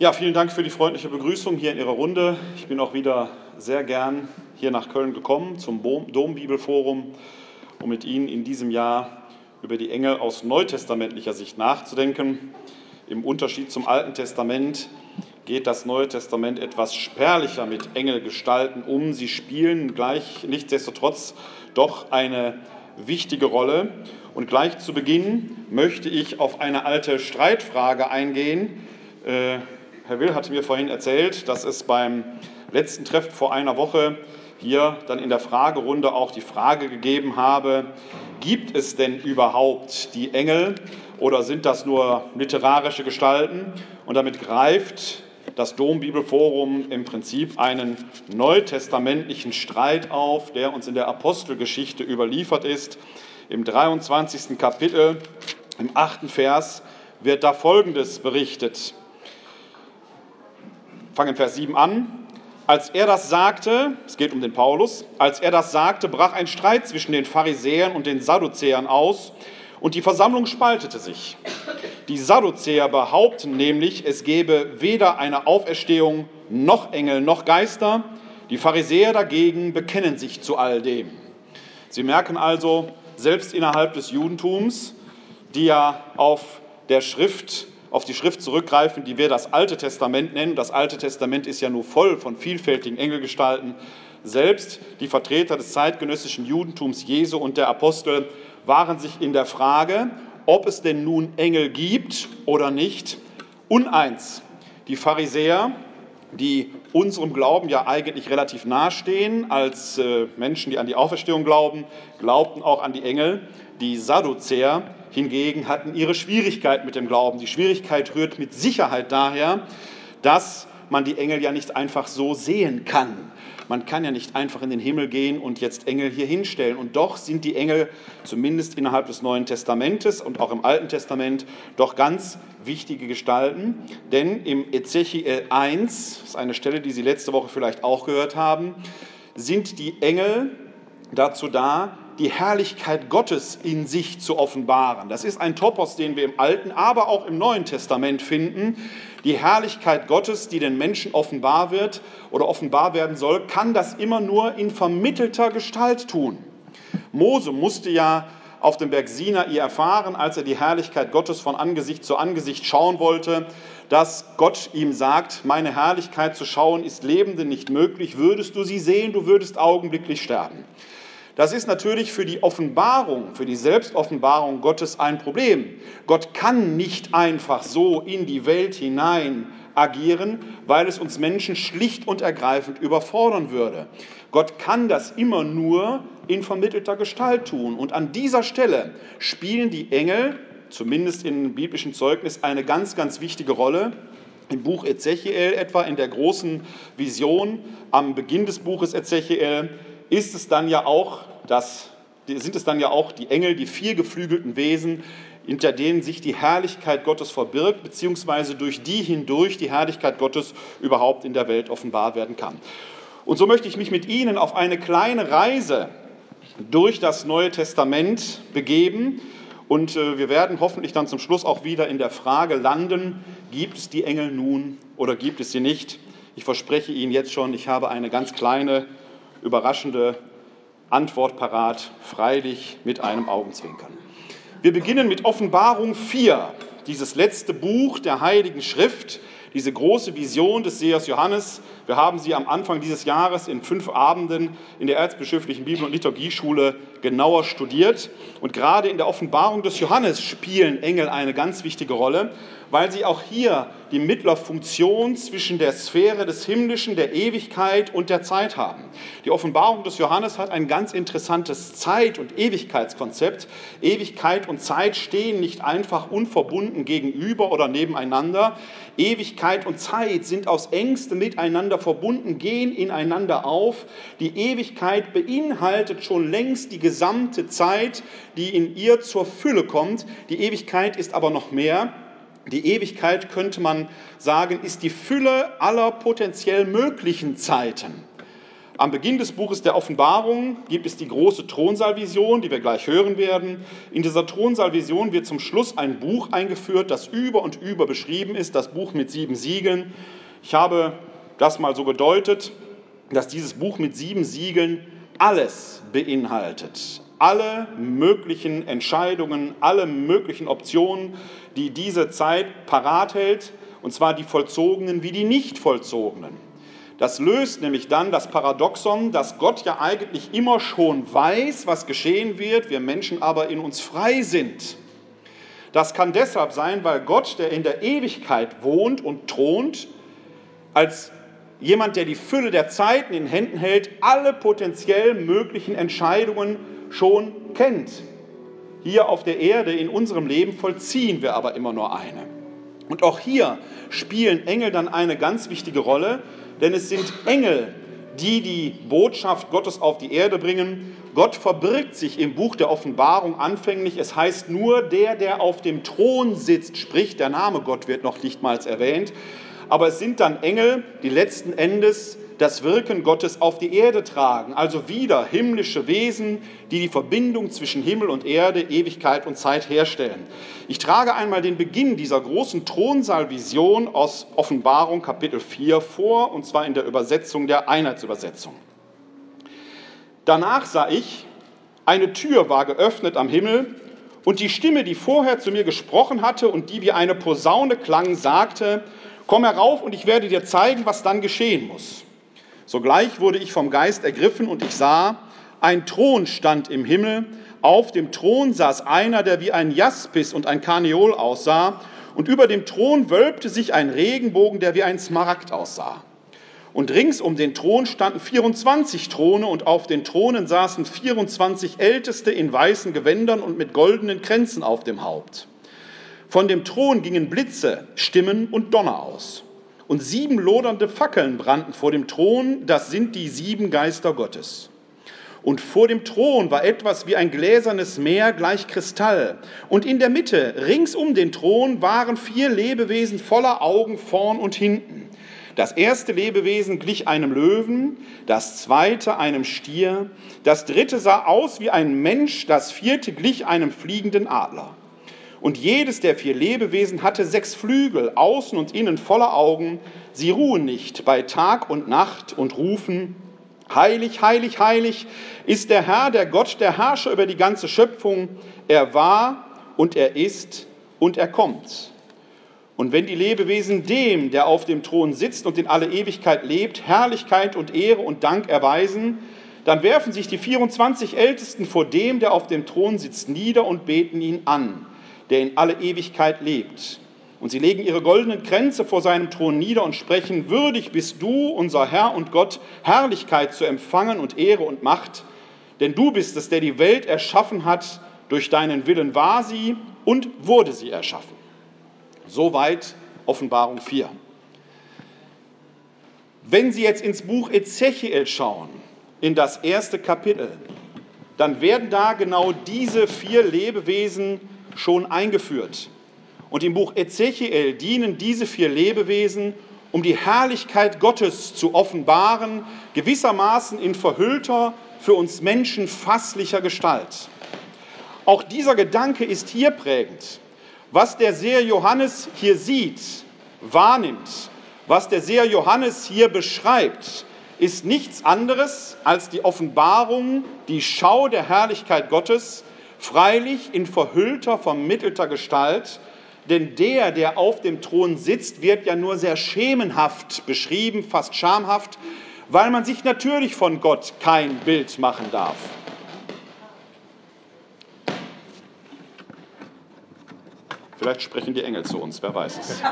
Ja, vielen Dank für die freundliche Begrüßung hier in Ihrer Runde. Ich bin auch wieder sehr gern hier nach Köln gekommen zum Dombibelforum, um mit Ihnen in diesem Jahr über die Engel aus neutestamentlicher Sicht nachzudenken. Im Unterschied zum Alten Testament geht das Neue Testament etwas spärlicher mit Engelgestalten um. Sie spielen gleich nichtsdestotrotz doch eine wichtige Rolle. Und gleich zu Beginn möchte ich auf eine alte Streitfrage eingehen. Herr Will hatte mir vorhin erzählt, dass es beim letzten Treffen vor einer Woche hier dann in der Fragerunde auch die Frage gegeben habe, gibt es denn überhaupt die Engel oder sind das nur literarische Gestalten? Und damit greift das Dombibelforum im Prinzip einen neutestamentlichen Streit auf, der uns in der Apostelgeschichte überliefert ist. Im 23. Kapitel, im 8. Vers, wird da Folgendes berichtet. Fangen Vers 7 an. Als er das sagte, es geht um den Paulus, als er das sagte, brach ein Streit zwischen den Pharisäern und den Sadduzäern aus und die Versammlung spaltete sich. Die Sadduzäer behaupten nämlich, es gebe weder eine Auferstehung noch Engel noch Geister. Die Pharisäer dagegen bekennen sich zu all dem. Sie merken also, selbst innerhalb des Judentums, die ja auf der Schrift auf die Schrift zurückgreifen, die wir das Alte Testament nennen. Das Alte Testament ist ja nur voll von vielfältigen Engelgestalten. Selbst die Vertreter des zeitgenössischen Judentums Jesu und der Apostel waren sich in der Frage, ob es denn nun Engel gibt oder nicht, uneins. Die Pharisäer, die unserem Glauben ja eigentlich relativ nahestehen, als äh, Menschen, die an die Auferstehung glauben, glaubten auch an die Engel. Die Sadduzäer hingegen hatten ihre Schwierigkeit mit dem Glauben. Die Schwierigkeit rührt mit Sicherheit daher, dass man die Engel ja nicht einfach so sehen kann. Man kann ja nicht einfach in den Himmel gehen und jetzt Engel hier hinstellen. Und doch sind die Engel, zumindest innerhalb des Neuen Testamentes und auch im Alten Testament, doch ganz wichtige Gestalten. Denn im Ezechiel 1, das ist eine Stelle, die Sie letzte Woche vielleicht auch gehört haben, sind die Engel dazu da, die Herrlichkeit Gottes in sich zu offenbaren. Das ist ein Topos, den wir im Alten, aber auch im Neuen Testament finden. Die Herrlichkeit Gottes, die den Menschen offenbar wird oder offenbar werden soll, kann das immer nur in vermittelter Gestalt tun. Mose musste ja auf dem Berg Sinai erfahren, als er die Herrlichkeit Gottes von Angesicht zu Angesicht schauen wollte, dass Gott ihm sagt, meine Herrlichkeit zu schauen ist Lebenden nicht möglich, würdest du sie sehen, du würdest augenblicklich sterben. Das ist natürlich für die Offenbarung, für die Selbstoffenbarung Gottes ein Problem. Gott kann nicht einfach so in die Welt hinein agieren, weil es uns Menschen schlicht und ergreifend überfordern würde. Gott kann das immer nur in vermittelter Gestalt tun. Und an dieser Stelle spielen die Engel, zumindest im biblischen Zeugnis, eine ganz, ganz wichtige Rolle. Im Buch Ezechiel etwa, in der großen Vision am Beginn des Buches Ezechiel, ist es dann ja auch das, sind es dann ja auch die Engel, die vier geflügelten Wesen, hinter denen sich die Herrlichkeit Gottes verbirgt, beziehungsweise durch die hindurch die Herrlichkeit Gottes überhaupt in der Welt offenbar werden kann. Und so möchte ich mich mit Ihnen auf eine kleine Reise durch das Neue Testament begeben. Und äh, wir werden hoffentlich dann zum Schluss auch wieder in der Frage landen, gibt es die Engel nun oder gibt es sie nicht? Ich verspreche Ihnen jetzt schon, ich habe eine ganz kleine, überraschende Antwort parat, freilich mit einem Augenzwinkern. Wir beginnen mit Offenbarung 4, dieses letzte Buch der Heiligen Schrift, diese große Vision des Sehers Johannes. Wir haben sie am Anfang dieses Jahres in fünf Abenden in der Erzbischöflichen Bibel- und Liturgieschule genauer studiert. Und gerade in der Offenbarung des Johannes spielen Engel eine ganz wichtige Rolle weil sie auch hier die Mittlerfunktion zwischen der Sphäre des Himmlischen, der Ewigkeit und der Zeit haben. Die Offenbarung des Johannes hat ein ganz interessantes Zeit- und Ewigkeitskonzept. Ewigkeit und Zeit stehen nicht einfach unverbunden gegenüber oder nebeneinander. Ewigkeit und Zeit sind aus engstem miteinander verbunden, gehen ineinander auf. Die Ewigkeit beinhaltet schon längst die gesamte Zeit, die in ihr zur Fülle kommt. Die Ewigkeit ist aber noch mehr. Die Ewigkeit, könnte man sagen, ist die Fülle aller potenziell möglichen Zeiten. Am Beginn des Buches der Offenbarung gibt es die große Thronsaalvision, die wir gleich hören werden. In dieser Thronsaalvision wird zum Schluss ein Buch eingeführt, das über und über beschrieben ist, das Buch mit sieben Siegeln. Ich habe das mal so gedeutet, dass dieses Buch mit sieben Siegeln alles beinhaltet. Alle möglichen Entscheidungen, alle möglichen Optionen, die diese Zeit parat hält, und zwar die vollzogenen wie die nicht vollzogenen. Das löst nämlich dann das Paradoxon, dass Gott ja eigentlich immer schon weiß, was geschehen wird, wir Menschen aber in uns frei sind. Das kann deshalb sein, weil Gott, der in der Ewigkeit wohnt und thront, als jemand, der die Fülle der Zeiten in Händen hält, alle potenziell möglichen Entscheidungen schon kennt. Hier auf der Erde in unserem Leben vollziehen wir aber immer nur eine. Und auch hier spielen Engel dann eine ganz wichtige Rolle, denn es sind Engel, die die Botschaft Gottes auf die Erde bringen. Gott verbirgt sich im Buch der Offenbarung anfänglich. Es heißt nur, der, der auf dem Thron sitzt, sprich, der Name Gott wird noch nichtmals erwähnt. Aber es sind dann Engel, die letzten Endes das Wirken Gottes auf die Erde tragen. Also wieder himmlische Wesen, die die Verbindung zwischen Himmel und Erde, Ewigkeit und Zeit herstellen. Ich trage einmal den Beginn dieser großen Thronsaalvision aus Offenbarung Kapitel 4 vor, und zwar in der Übersetzung der Einheitsübersetzung. Danach sah ich, eine Tür war geöffnet am Himmel, und die Stimme, die vorher zu mir gesprochen hatte und die wie eine Posaune klang, sagte, Komm herauf und ich werde dir zeigen, was dann geschehen muss. Sogleich wurde ich vom Geist ergriffen und ich sah, ein Thron stand im Himmel. Auf dem Thron saß einer, der wie ein Jaspis und ein Karneol aussah. Und über dem Thron wölbte sich ein Regenbogen, der wie ein Smaragd aussah. Und rings um den Thron standen 24 Throne und auf den Thronen saßen 24 Älteste in weißen Gewändern und mit goldenen Kränzen auf dem Haupt. Von dem Thron gingen Blitze, Stimmen und Donner aus und sieben lodernde Fackeln brannten vor dem Thron, das sind die sieben Geister Gottes. Und vor dem Thron war etwas wie ein gläsernes Meer gleich Kristall. Und in der Mitte, rings um den Thron, waren vier Lebewesen voller Augen vorn und hinten. Das erste Lebewesen glich einem Löwen, das zweite einem Stier, das dritte sah aus wie ein Mensch, das vierte glich einem fliegenden Adler. Und jedes der vier Lebewesen hatte sechs Flügel, außen und innen voller Augen. Sie ruhen nicht bei Tag und Nacht und rufen, Heilig, heilig, heilig ist der Herr, der Gott, der Herrscher über die ganze Schöpfung. Er war und er ist und er kommt. Und wenn die Lebewesen dem, der auf dem Thron sitzt und in alle Ewigkeit lebt, Herrlichkeit und Ehre und Dank erweisen, dann werfen sich die 24 Ältesten vor dem, der auf dem Thron sitzt, nieder und beten ihn an der in alle Ewigkeit lebt. Und sie legen ihre goldenen Kränze vor seinem Thron nieder und sprechen, würdig bist du, unser Herr und Gott, Herrlichkeit zu empfangen und Ehre und Macht, denn du bist es, der die Welt erschaffen hat, durch deinen Willen war sie und wurde sie erschaffen. Soweit Offenbarung 4. Wenn Sie jetzt ins Buch Ezechiel schauen, in das erste Kapitel, dann werden da genau diese vier Lebewesen schon eingeführt. Und im Buch Ezechiel dienen diese vier Lebewesen, um die Herrlichkeit Gottes zu offenbaren, gewissermaßen in verhüllter, für uns Menschen fasslicher Gestalt. Auch dieser Gedanke ist hier prägend. Was der Seher Johannes hier sieht, wahrnimmt, was der Seher Johannes hier beschreibt, ist nichts anderes als die Offenbarung, die Schau der Herrlichkeit Gottes, freilich in verhüllter, vermittelter Gestalt, denn der, der auf dem Thron sitzt, wird ja nur sehr schemenhaft beschrieben, fast schamhaft, weil man sich natürlich von Gott kein Bild machen darf. Vielleicht sprechen die Engel zu uns, wer weiß es.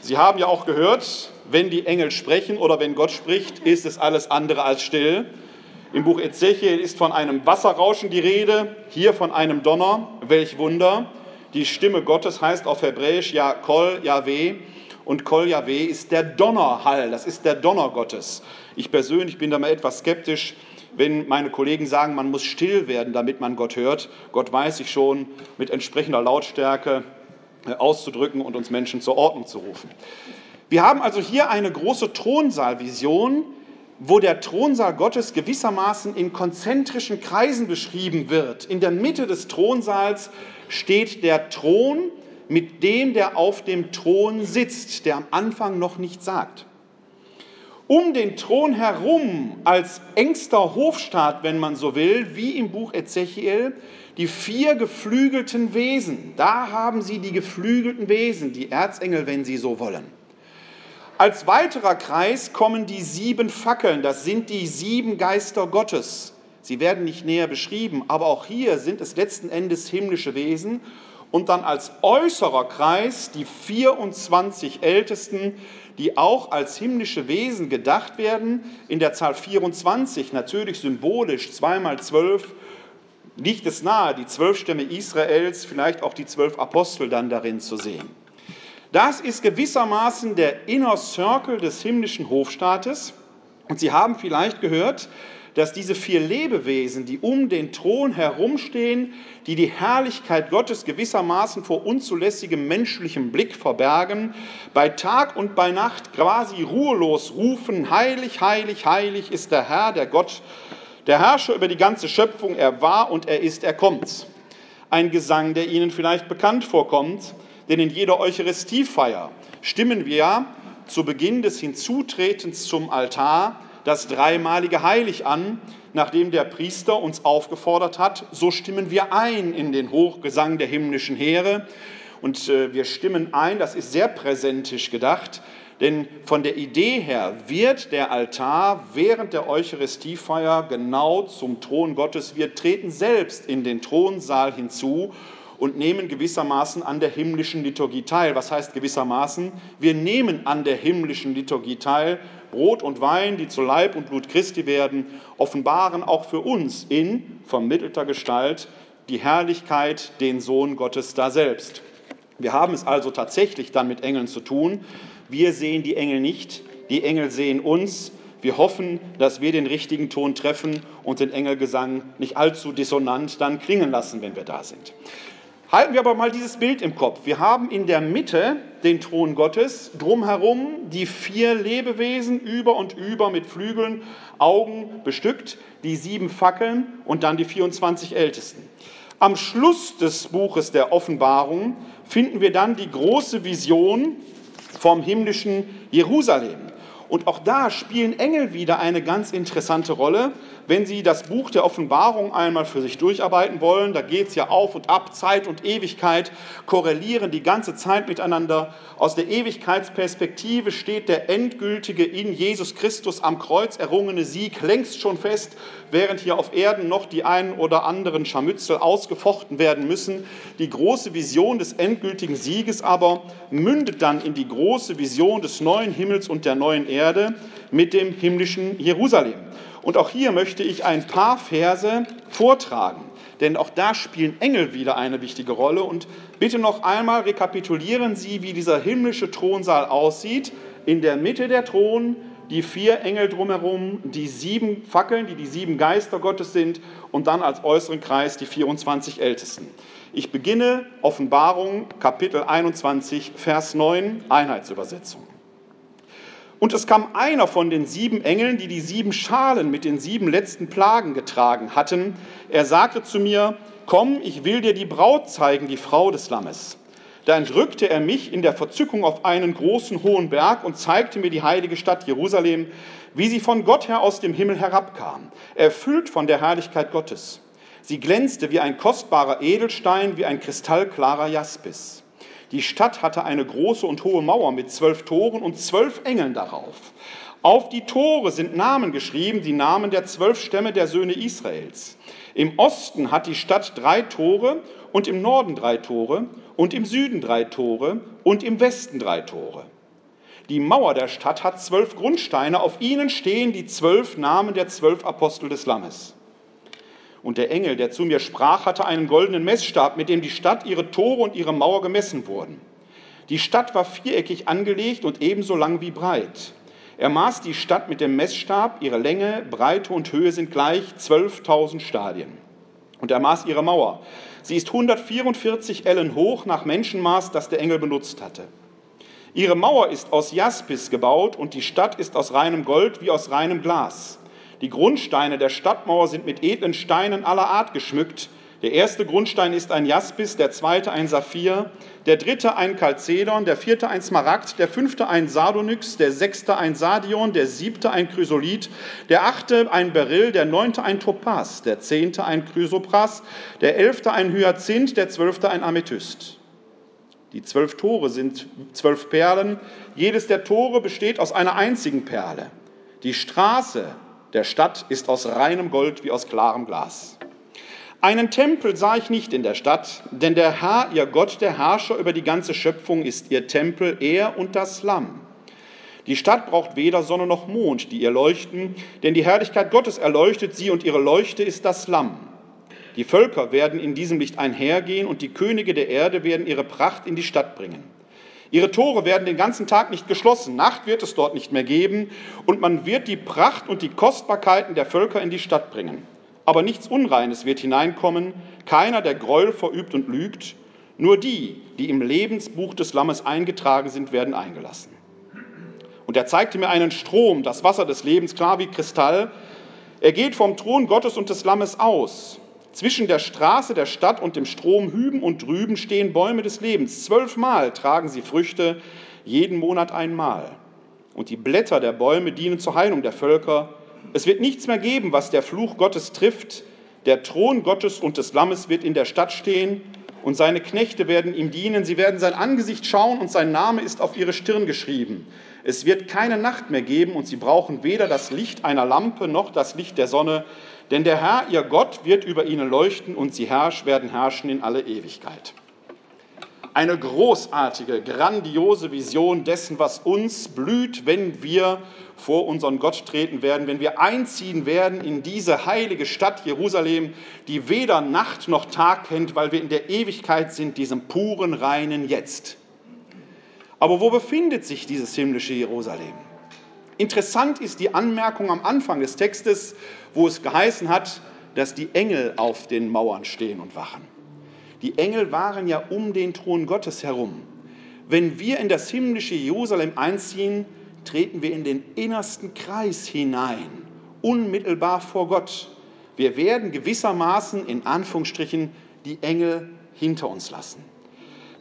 Sie haben ja auch gehört, wenn die Engel sprechen oder wenn Gott spricht, ist es alles andere als still. Im Buch Ezechiel ist von einem Wasserrauschen die Rede, hier von einem Donner. Welch Wunder! Die Stimme Gottes heißt auf Hebräisch ja Kol Yahweh und Kol Yahweh ist der Donnerhall, das ist der Donner Gottes. Ich persönlich bin da mal etwas skeptisch, wenn meine Kollegen sagen, man muss still werden, damit man Gott hört. Gott weiß sich schon mit entsprechender Lautstärke äh, auszudrücken und uns Menschen zur Ordnung zu rufen. Wir haben also hier eine große Thronsaalvision, wo der Thronsaal Gottes gewissermaßen in konzentrischen Kreisen beschrieben wird. In der Mitte des Thronsaals steht der Thron mit dem, der auf dem Thron sitzt, der am Anfang noch nichts sagt. Um den Thron herum, als engster Hofstaat, wenn man so will, wie im Buch Ezechiel, die vier geflügelten Wesen. Da haben sie die geflügelten Wesen, die Erzengel, wenn sie so wollen. Als weiterer Kreis kommen die sieben Fackeln, das sind die sieben Geister Gottes. Sie werden nicht näher beschrieben, aber auch hier sind es letzten Endes himmlische Wesen. Und dann als äußerer Kreis die 24 Ältesten, die auch als himmlische Wesen gedacht werden. In der Zahl 24 natürlich symbolisch, zweimal zwölf, liegt es nahe, die zwölf Stämme Israels, vielleicht auch die zwölf Apostel dann darin zu sehen. Das ist gewissermaßen der Inner Circle des himmlischen Hofstaates. Und Sie haben vielleicht gehört, dass diese vier Lebewesen, die um den Thron herumstehen, die die Herrlichkeit Gottes gewissermaßen vor unzulässigem menschlichem Blick verbergen, bei Tag und bei Nacht quasi ruhelos rufen, heilig, heilig, heilig ist der Herr, der Gott, der Herrscher über die ganze Schöpfung, er war und er ist, er kommt. Ein Gesang, der Ihnen vielleicht bekannt vorkommt, denn in jeder Eucharistiefeier stimmen wir zu Beginn des Hinzutretens zum Altar das dreimalige Heilig an, nachdem der Priester uns aufgefordert hat, so stimmen wir ein in den Hochgesang der himmlischen Heere. Und äh, wir stimmen ein, das ist sehr präsentisch gedacht, denn von der Idee her wird der Altar während der Eucharistiefeier genau zum Thron Gottes. Wir treten selbst in den Thronsaal hinzu und nehmen gewissermaßen an der himmlischen Liturgie teil. Was heißt gewissermaßen? Wir nehmen an der himmlischen Liturgie teil. Brot und Wein, die zu Leib und Blut Christi werden, offenbaren auch für uns in vermittelter Gestalt die Herrlichkeit, den Sohn Gottes da selbst. Wir haben es also tatsächlich dann mit Engeln zu tun. Wir sehen die Engel nicht, die Engel sehen uns. Wir hoffen, dass wir den richtigen Ton treffen und den Engelgesang nicht allzu dissonant dann klingen lassen, wenn wir da sind. Halten wir aber mal dieses Bild im Kopf. Wir haben in der Mitte den Thron Gottes, drumherum die vier Lebewesen über und über mit Flügeln, Augen bestückt, die sieben Fackeln und dann die 24 Ältesten. Am Schluss des Buches der Offenbarung finden wir dann die große Vision vom himmlischen Jerusalem. Und auch da spielen Engel wieder eine ganz interessante Rolle. Wenn Sie das Buch der Offenbarung einmal für sich durcharbeiten wollen, da geht es ja auf und ab, Zeit und Ewigkeit korrelieren die ganze Zeit miteinander. Aus der Ewigkeitsperspektive steht der endgültige in Jesus Christus am Kreuz errungene Sieg längst schon fest, während hier auf Erden noch die einen oder anderen Scharmützel ausgefochten werden müssen. Die große Vision des endgültigen Sieges aber mündet dann in die große Vision des neuen Himmels und der neuen Erde mit dem himmlischen Jerusalem. Und auch hier möchte ich ein paar Verse vortragen, denn auch da spielen Engel wieder eine wichtige Rolle. Und bitte noch einmal rekapitulieren Sie, wie dieser himmlische Thronsaal aussieht. In der Mitte der Thron, die vier Engel drumherum, die sieben Fackeln, die die sieben Geister Gottes sind, und dann als äußeren Kreis die 24 Ältesten. Ich beginne Offenbarung Kapitel 21, Vers 9, Einheitsübersetzung. Und es kam einer von den sieben Engeln, die die sieben Schalen mit den sieben letzten Plagen getragen hatten. Er sagte zu mir, komm, ich will dir die Braut zeigen, die Frau des Lammes. Da entrückte er mich in der Verzückung auf einen großen hohen Berg und zeigte mir die heilige Stadt Jerusalem, wie sie von Gott her aus dem Himmel herabkam, erfüllt von der Herrlichkeit Gottes. Sie glänzte wie ein kostbarer Edelstein, wie ein kristallklarer Jaspis. Die Stadt hatte eine große und hohe Mauer mit zwölf Toren und zwölf Engeln darauf. Auf die Tore sind Namen geschrieben, die Namen der zwölf Stämme der Söhne Israels. Im Osten hat die Stadt drei Tore und im Norden drei Tore und im Süden drei Tore und im Westen drei Tore. Die Mauer der Stadt hat zwölf Grundsteine, auf ihnen stehen die zwölf Namen der zwölf Apostel des Lammes. Und der Engel, der zu mir sprach, hatte einen goldenen Messstab, mit dem die Stadt, ihre Tore und ihre Mauer gemessen wurden. Die Stadt war viereckig angelegt und ebenso lang wie breit. Er maß die Stadt mit dem Messstab, ihre Länge, Breite und Höhe sind gleich 12.000 Stadien. Und er maß ihre Mauer. Sie ist 144 Ellen hoch nach Menschenmaß, das der Engel benutzt hatte. Ihre Mauer ist aus Jaspis gebaut und die Stadt ist aus reinem Gold wie aus reinem Glas. Die Grundsteine der Stadtmauer sind mit edlen Steinen aller Art geschmückt. Der erste Grundstein ist ein Jaspis, der zweite ein Saphir, der dritte ein Chalcedon, der vierte ein Smaragd, der fünfte ein Sardonyx, der sechste ein Sardion, der siebte ein Chrysolith, der achte ein Beryl, der neunte ein Topaz, der zehnte ein Chrysopras, der elfte ein Hyazinth, der zwölfte ein Amethyst. Die zwölf Tore sind zwölf Perlen. Jedes der Tore besteht aus einer einzigen Perle. Die Straße der Stadt ist aus reinem Gold wie aus klarem Glas. Einen Tempel sah ich nicht in der Stadt, denn der Herr, ihr Gott, der Herrscher über die ganze Schöpfung, ist ihr Tempel, er und das Lamm. Die Stadt braucht weder Sonne noch Mond, die ihr leuchten, denn die Herrlichkeit Gottes erleuchtet sie und ihre Leuchte ist das Lamm. Die Völker werden in diesem Licht einhergehen und die Könige der Erde werden ihre Pracht in die Stadt bringen. Ihre Tore werden den ganzen Tag nicht geschlossen, Nacht wird es dort nicht mehr geben und man wird die Pracht und die Kostbarkeiten der Völker in die Stadt bringen. Aber nichts Unreines wird hineinkommen, keiner, der Gräuel verübt und lügt, nur die, die im Lebensbuch des Lammes eingetragen sind, werden eingelassen. Und er zeigte mir einen Strom, das Wasser des Lebens, klar wie Kristall. Er geht vom Thron Gottes und des Lammes aus zwischen der Straße der Stadt und dem Strom hüben und drüben stehen Bäume des Lebens. Zwölfmal tragen sie Früchte, jeden Monat einmal. Und die Blätter der Bäume dienen zur Heilung der Völker. Es wird nichts mehr geben, was der Fluch Gottes trifft. Der Thron Gottes und des Lammes wird in der Stadt stehen und seine Knechte werden ihm dienen. Sie werden sein Angesicht schauen und sein Name ist auf ihre Stirn geschrieben. Es wird keine Nacht mehr geben und sie brauchen weder das Licht einer Lampe noch das Licht der Sonne, denn der Herr, ihr Gott, wird über ihnen leuchten und sie herrsch, werden herrschen in alle Ewigkeit. Eine großartige, grandiose Vision dessen, was uns blüht, wenn wir vor unseren Gott treten werden, wenn wir einziehen werden in diese heilige Stadt Jerusalem, die weder Nacht noch Tag kennt, weil wir in der Ewigkeit sind, diesem puren, reinen Jetzt. Aber wo befindet sich dieses himmlische Jerusalem? Interessant ist die Anmerkung am Anfang des Textes, wo es geheißen hat, dass die Engel auf den Mauern stehen und wachen. Die Engel waren ja um den Thron Gottes herum. Wenn wir in das himmlische Jerusalem einziehen, treten wir in den innersten Kreis hinein, unmittelbar vor Gott. Wir werden gewissermaßen in Anführungsstrichen die Engel hinter uns lassen.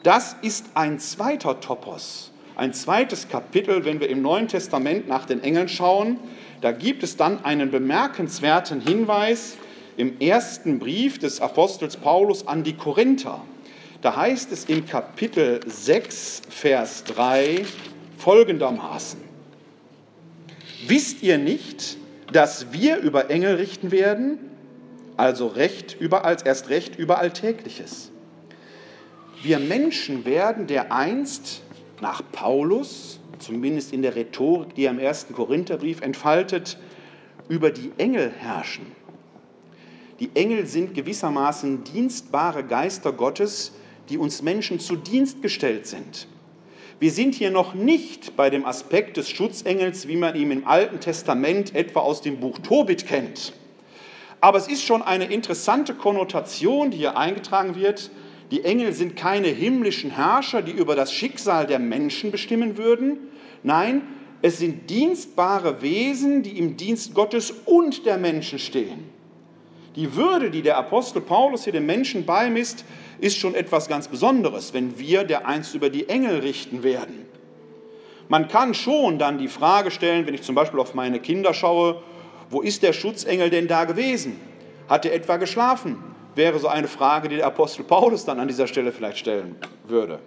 Das ist ein zweiter Topos, ein zweites Kapitel, wenn wir im Neuen Testament nach den Engeln schauen. Da gibt es dann einen bemerkenswerten Hinweis im ersten Brief des Apostels Paulus an die Korinther. Da heißt es im Kapitel 6, Vers 3 folgendermaßen. Wisst ihr nicht, dass wir über Engel richten werden? Also Recht über als erst Recht über Alltägliches. Wir Menschen werden dereinst nach Paulus, zumindest in der Rhetorik, die er im ersten Korintherbrief entfaltet, über die Engel herrschen. Die Engel sind gewissermaßen dienstbare Geister Gottes, die uns Menschen zu Dienst gestellt sind. Wir sind hier noch nicht bei dem Aspekt des Schutzengels, wie man ihn im Alten Testament etwa aus dem Buch Tobit kennt. Aber es ist schon eine interessante Konnotation, die hier eingetragen wird, die Engel sind keine himmlischen Herrscher, die über das Schicksal der Menschen bestimmen würden. Nein, es sind dienstbare Wesen, die im Dienst Gottes und der Menschen stehen. Die Würde, die der Apostel Paulus hier den Menschen beimisst, ist schon etwas ganz Besonderes, wenn wir der einst über die Engel richten werden. Man kann schon dann die Frage stellen, wenn ich zum Beispiel auf meine Kinder schaue, wo ist der Schutzengel denn da gewesen? Hat er etwa geschlafen? Wäre so eine Frage, die der Apostel Paulus dann an dieser Stelle vielleicht stellen würde.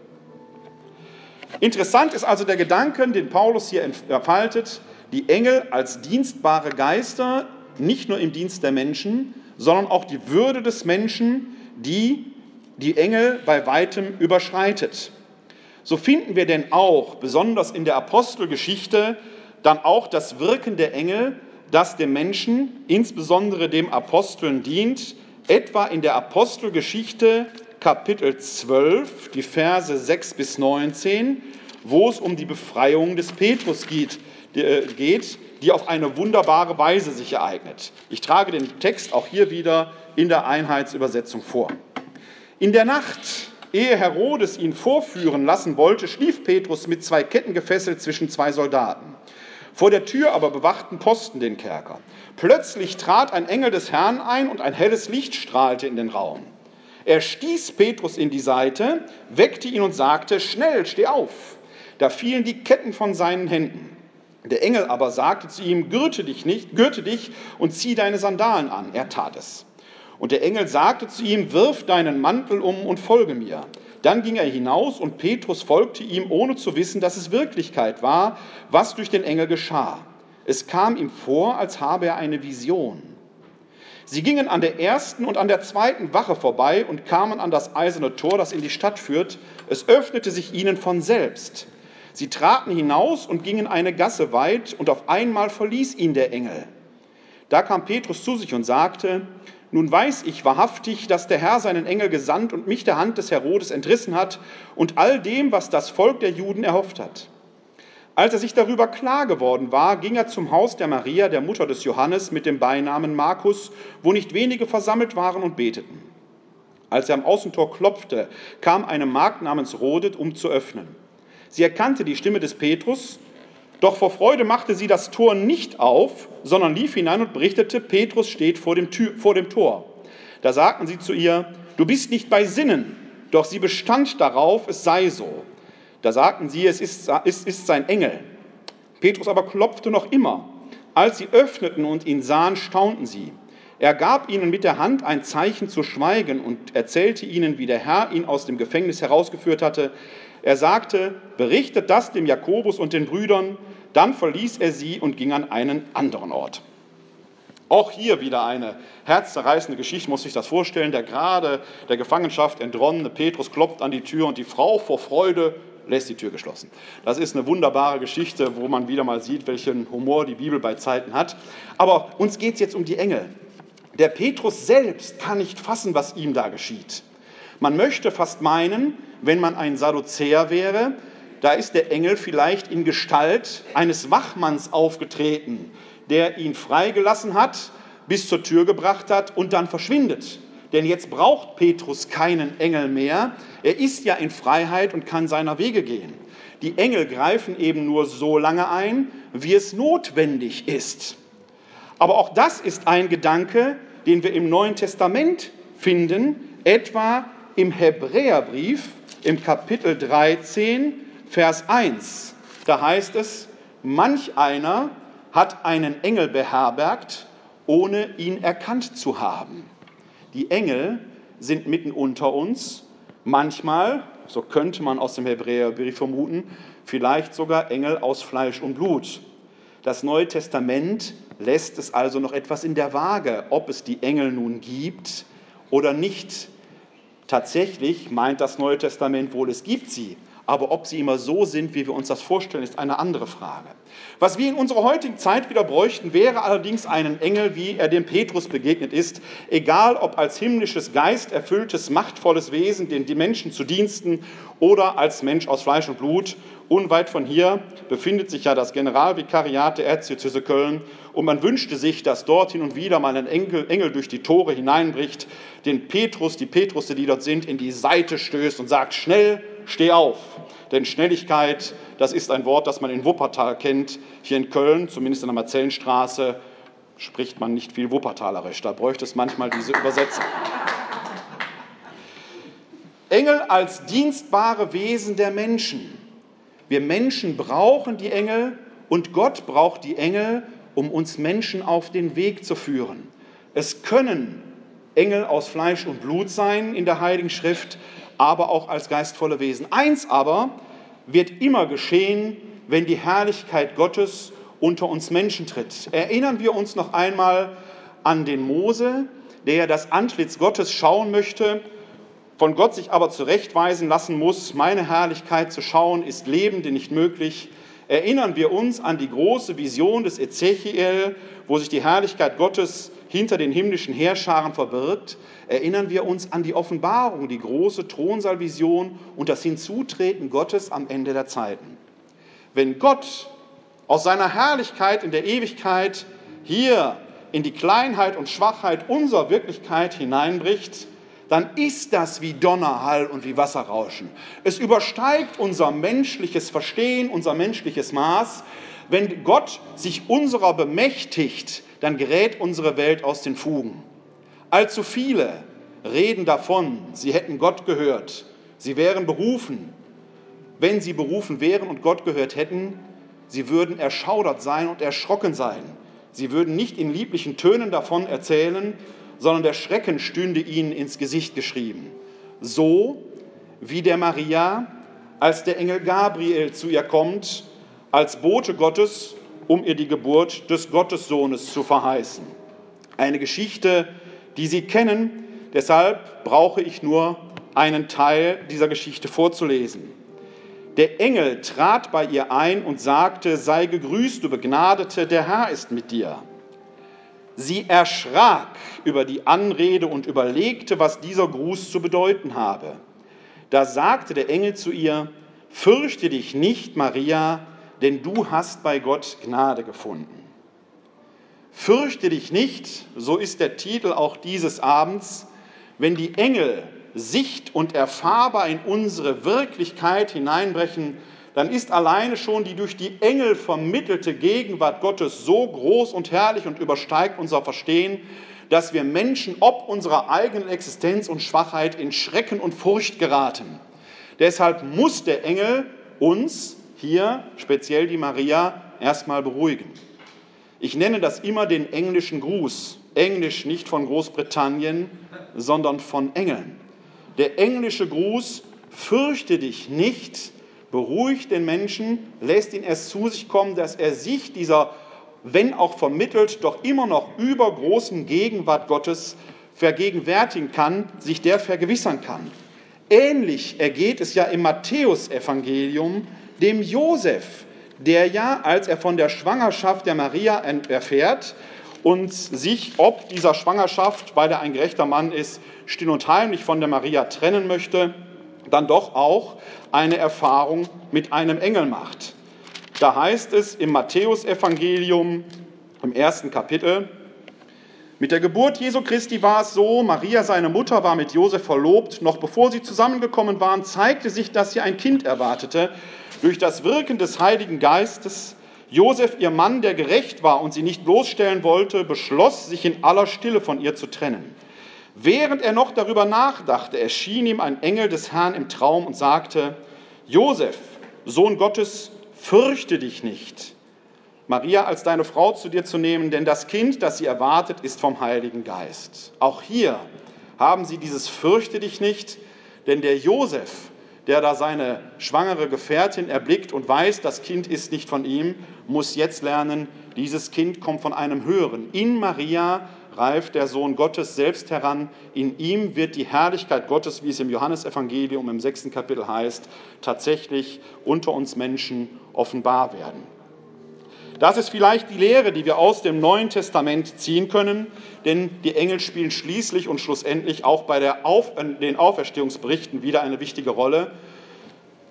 Interessant ist also der Gedanke, den Paulus hier entfaltet, die Engel als dienstbare Geister, nicht nur im Dienst der Menschen, sondern auch die Würde des Menschen, die die Engel bei weitem überschreitet. So finden wir denn auch, besonders in der Apostelgeschichte, dann auch das Wirken der Engel, das dem Menschen, insbesondere dem Aposteln dient, etwa in der Apostelgeschichte Kapitel 12, die Verse 6 bis 19, wo es um die Befreiung des Petrus geht, äh, geht, die auf eine wunderbare Weise sich ereignet. Ich trage den Text auch hier wieder in der Einheitsübersetzung vor. In der Nacht, Ehe Herodes ihn vorführen lassen wollte, schlief Petrus mit zwei Ketten gefesselt zwischen zwei Soldaten. Vor der Tür aber bewachten Posten den Kerker. Plötzlich trat ein Engel des Herrn ein und ein helles Licht strahlte in den Raum. Er stieß Petrus in die Seite, weckte ihn und sagte, schnell, steh auf. Da fielen die Ketten von seinen Händen. Der Engel aber sagte zu ihm, gürte dich nicht, gürte dich und zieh deine Sandalen an. Er tat es. Und der Engel sagte zu ihm, wirf deinen Mantel um und folge mir. Dann ging er hinaus und Petrus folgte ihm, ohne zu wissen, dass es Wirklichkeit war, was durch den Engel geschah. Es kam ihm vor, als habe er eine Vision. Sie gingen an der ersten und an der zweiten Wache vorbei und kamen an das eiserne Tor, das in die Stadt führt. Es öffnete sich ihnen von selbst. Sie traten hinaus und gingen eine Gasse weit, und auf einmal verließ ihn der Engel. Da kam Petrus zu sich und sagte, nun weiß ich wahrhaftig, dass der Herr seinen Engel gesandt und mich der Hand des Herodes entrissen hat und all dem, was das Volk der Juden erhofft hat. Als er sich darüber klar geworden war, ging er zum Haus der Maria, der Mutter des Johannes, mit dem Beinamen Markus, wo nicht wenige versammelt waren und beteten. Als er am Außentor klopfte, kam eine Magd namens Rodet, um zu öffnen. Sie erkannte die Stimme des Petrus, doch vor Freude machte sie das Tor nicht auf, sondern lief hinein und berichtete, Petrus steht vor dem, Tür, vor dem Tor. Da sagten sie zu ihr, du bist nicht bei Sinnen, doch sie bestand darauf, es sei so. Da sagten sie, es ist, es ist sein Engel. Petrus aber klopfte noch immer. Als sie öffneten und ihn sahen, staunten sie. Er gab ihnen mit der Hand ein Zeichen zu schweigen und erzählte ihnen, wie der Herr ihn aus dem Gefängnis herausgeführt hatte. Er sagte, berichtet das dem Jakobus und den Brüdern. Dann verließ er sie und ging an einen anderen Ort. Auch hier wieder eine herzzerreißende Geschichte, muss ich das vorstellen. Der gerade der Gefangenschaft entronnene Petrus klopft an die Tür und die Frau vor Freude lässt die Tür geschlossen. Das ist eine wunderbare Geschichte, wo man wieder mal sieht, welchen Humor die Bibel bei Zeiten hat. Aber uns geht es jetzt um die Engel. Der Petrus selbst kann nicht fassen, was ihm da geschieht. Man möchte fast meinen, wenn man ein Sadduzäer wäre, da ist der Engel vielleicht in Gestalt eines Wachmanns aufgetreten, der ihn freigelassen hat, bis zur Tür gebracht hat und dann verschwindet. Denn jetzt braucht Petrus keinen Engel mehr. Er ist ja in Freiheit und kann seiner Wege gehen. Die Engel greifen eben nur so lange ein, wie es notwendig ist. Aber auch das ist ein Gedanke, den wir im Neuen Testament finden, etwa im Hebräerbrief im Kapitel 13, Vers 1. Da heißt es, manch einer hat einen Engel beherbergt, ohne ihn erkannt zu haben. Die Engel sind mitten unter uns, manchmal, so könnte man aus dem Hebräerbrief vermuten, vielleicht sogar Engel aus Fleisch und Blut. Das Neue Testament lässt es also noch etwas in der Waage, ob es die Engel nun gibt oder nicht. Tatsächlich meint das Neue Testament wohl, es gibt sie, aber ob sie immer so sind, wie wir uns das vorstellen, ist eine andere Frage. Was wir in unserer heutigen Zeit wieder bräuchten, wäre allerdings einen Engel, wie er dem Petrus begegnet ist, egal ob als himmlisches, geisterfülltes, machtvolles Wesen, den Menschen zu Diensten oder als Mensch aus Fleisch und Blut. Unweit von hier befindet sich ja das Generalvikariat der Erzdiözese Köln und man wünschte sich, dass dort hin und wieder mal ein Engel, Engel durch die Tore hineinbricht, den Petrus, die Petrusse, die dort sind, in die Seite stößt und sagt, schnell, steh auf. Denn Schnelligkeit, das ist ein Wort, das man in Wuppertal kennt. Hier in Köln, zumindest in der Marzellenstraße, spricht man nicht viel Wuppertalerisch. Da bräuchte es manchmal diese Übersetzung. Engel als dienstbare Wesen der Menschen. Wir Menschen brauchen die Engel und Gott braucht die Engel, um uns Menschen auf den Weg zu führen. Es können Engel aus Fleisch und Blut sein in der Heiligen Schrift, aber auch als geistvolle Wesen. Eins aber wird immer geschehen, wenn die Herrlichkeit Gottes unter uns Menschen tritt. Erinnern wir uns noch einmal an den Mose, der das Antlitz Gottes schauen möchte, von Gott sich aber zurechtweisen lassen muss. Meine Herrlichkeit zu schauen ist lebende nicht möglich. Erinnern wir uns an die große Vision des Ezechiel, wo sich die Herrlichkeit Gottes hinter den himmlischen Heerscharen verbirgt, erinnern wir uns an die Offenbarung, die große Thronsaalvision und das Hinzutreten Gottes am Ende der Zeiten. Wenn Gott aus seiner Herrlichkeit in der Ewigkeit hier in die Kleinheit und Schwachheit unserer Wirklichkeit hineinbricht, dann ist das wie Donnerhall und wie Wasserrauschen. Es übersteigt unser menschliches Verstehen, unser menschliches Maß. Wenn Gott sich unserer bemächtigt, dann gerät unsere Welt aus den Fugen. Allzu viele reden davon, sie hätten Gott gehört, sie wären berufen. Wenn sie berufen wären und Gott gehört hätten, sie würden erschaudert sein und erschrocken sein. Sie würden nicht in lieblichen Tönen davon erzählen, sondern der Schrecken stünde ihnen ins Gesicht geschrieben. So wie der Maria, als der Engel Gabriel zu ihr kommt, als Bote Gottes, um ihr die Geburt des Gottessohnes zu verheißen. Eine Geschichte, die Sie kennen, deshalb brauche ich nur einen Teil dieser Geschichte vorzulesen. Der Engel trat bei ihr ein und sagte, sei gegrüßt, du Begnadete, der Herr ist mit dir. Sie erschrak über die Anrede und überlegte, was dieser Gruß zu bedeuten habe. Da sagte der Engel zu ihr, Fürchte dich nicht, Maria, denn du hast bei Gott Gnade gefunden. Fürchte dich nicht, so ist der Titel auch dieses Abends, wenn die Engel sicht- und erfahrbar in unsere Wirklichkeit hineinbrechen, dann ist alleine schon die durch die Engel vermittelte Gegenwart Gottes so groß und herrlich und übersteigt unser Verstehen, dass wir Menschen ob unserer eigenen Existenz und Schwachheit in Schrecken und Furcht geraten. Deshalb muss der Engel uns, hier speziell die Maria, erstmal beruhigen. Ich nenne das immer den englischen Gruß. Englisch nicht von Großbritannien, sondern von Engeln. Der englische Gruß, fürchte dich nicht, beruhigt den Menschen, lässt ihn erst zu sich kommen, dass er sich dieser, wenn auch vermittelt, doch immer noch übergroßen Gegenwart Gottes vergegenwärtigen kann, sich der vergewissern kann. Ähnlich ergeht es ja im Matthäusevangelium dem Josef, der ja, als er von der Schwangerschaft der Maria erfährt und sich ob dieser Schwangerschaft, weil er ein gerechter Mann ist, still und heimlich von der Maria trennen möchte, dann doch auch eine Erfahrung mit einem Engel macht. Da heißt es im Matthäusevangelium im ersten Kapitel, mit der Geburt Jesu Christi war es so, Maria, seine Mutter, war mit Josef verlobt. Noch bevor sie zusammengekommen waren, zeigte sich, dass sie ein Kind erwartete. Durch das Wirken des Heiligen Geistes, Josef, ihr Mann, der gerecht war und sie nicht bloßstellen wollte, beschloss, sich in aller Stille von ihr zu trennen. Während er noch darüber nachdachte, erschien ihm ein Engel des Herrn im Traum und sagte, Josef, Sohn Gottes, fürchte dich nicht, Maria als deine Frau zu dir zu nehmen, denn das Kind, das sie erwartet, ist vom Heiligen Geist. Auch hier haben sie dieses Fürchte dich nicht, denn der Josef, der da seine schwangere Gefährtin erblickt und weiß, das Kind ist nicht von ihm, muss jetzt lernen, dieses Kind kommt von einem Höheren. In Maria reift der Sohn Gottes selbst heran. In ihm wird die Herrlichkeit Gottes, wie es im Johannesevangelium im sechsten Kapitel heißt, tatsächlich unter uns Menschen offenbar werden. Das ist vielleicht die Lehre, die wir aus dem Neuen Testament ziehen können, denn die Engel spielen schließlich und schlussendlich auch bei Auf, den Auferstehungsberichten wieder eine wichtige Rolle.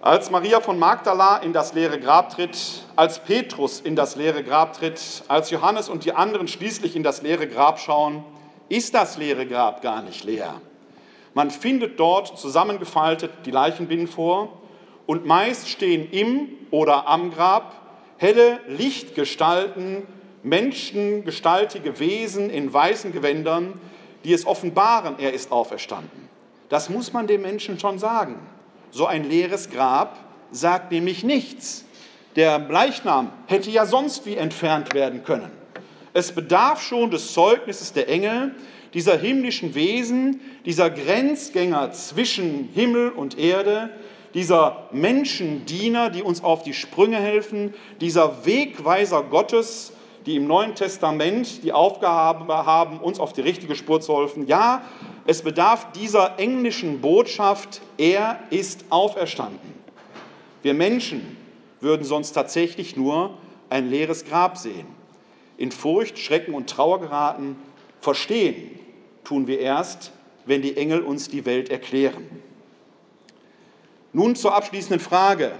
Als Maria von Magdala in das leere Grab tritt, als Petrus in das leere Grab tritt, als Johannes und die anderen schließlich in das leere Grab schauen, ist das leere Grab gar nicht leer. Man findet dort zusammengefaltet die Leichenbinden vor und meist stehen im oder am Grab helle Lichtgestalten, menschengestaltige Wesen in weißen Gewändern, die es offenbaren, er ist auferstanden. Das muss man den Menschen schon sagen. So ein leeres Grab sagt nämlich nichts. Der Leichnam hätte ja sonst wie entfernt werden können. Es bedarf schon des Zeugnisses der Engel, dieser himmlischen Wesen, dieser Grenzgänger zwischen Himmel und Erde, dieser Menschendiener, die uns auf die Sprünge helfen, dieser Wegweiser Gottes, die im Neuen Testament die Aufgabe haben, uns auf die richtige Spur zu helfen. Ja, es bedarf dieser englischen Botschaft, er ist auferstanden. Wir Menschen würden sonst tatsächlich nur ein leeres Grab sehen. In Furcht, Schrecken und Trauer geraten, verstehen tun wir erst, wenn die Engel uns die Welt erklären. Nun zur abschließenden Frage.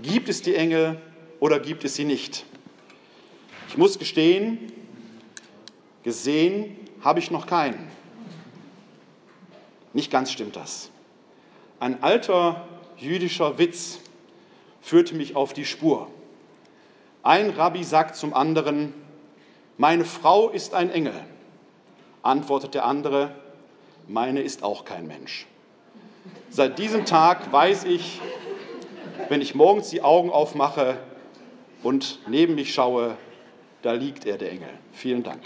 Gibt es die Engel oder gibt es sie nicht? Ich muss gestehen, gesehen habe ich noch keinen. Nicht ganz stimmt das. Ein alter jüdischer Witz führte mich auf die Spur. Ein Rabbi sagt zum anderen, meine Frau ist ein Engel. Antwortet der andere, meine ist auch kein Mensch. Seit diesem Tag weiß ich, wenn ich morgens die Augen aufmache und neben mich schaue, da liegt er, der Engel. Vielen Dank.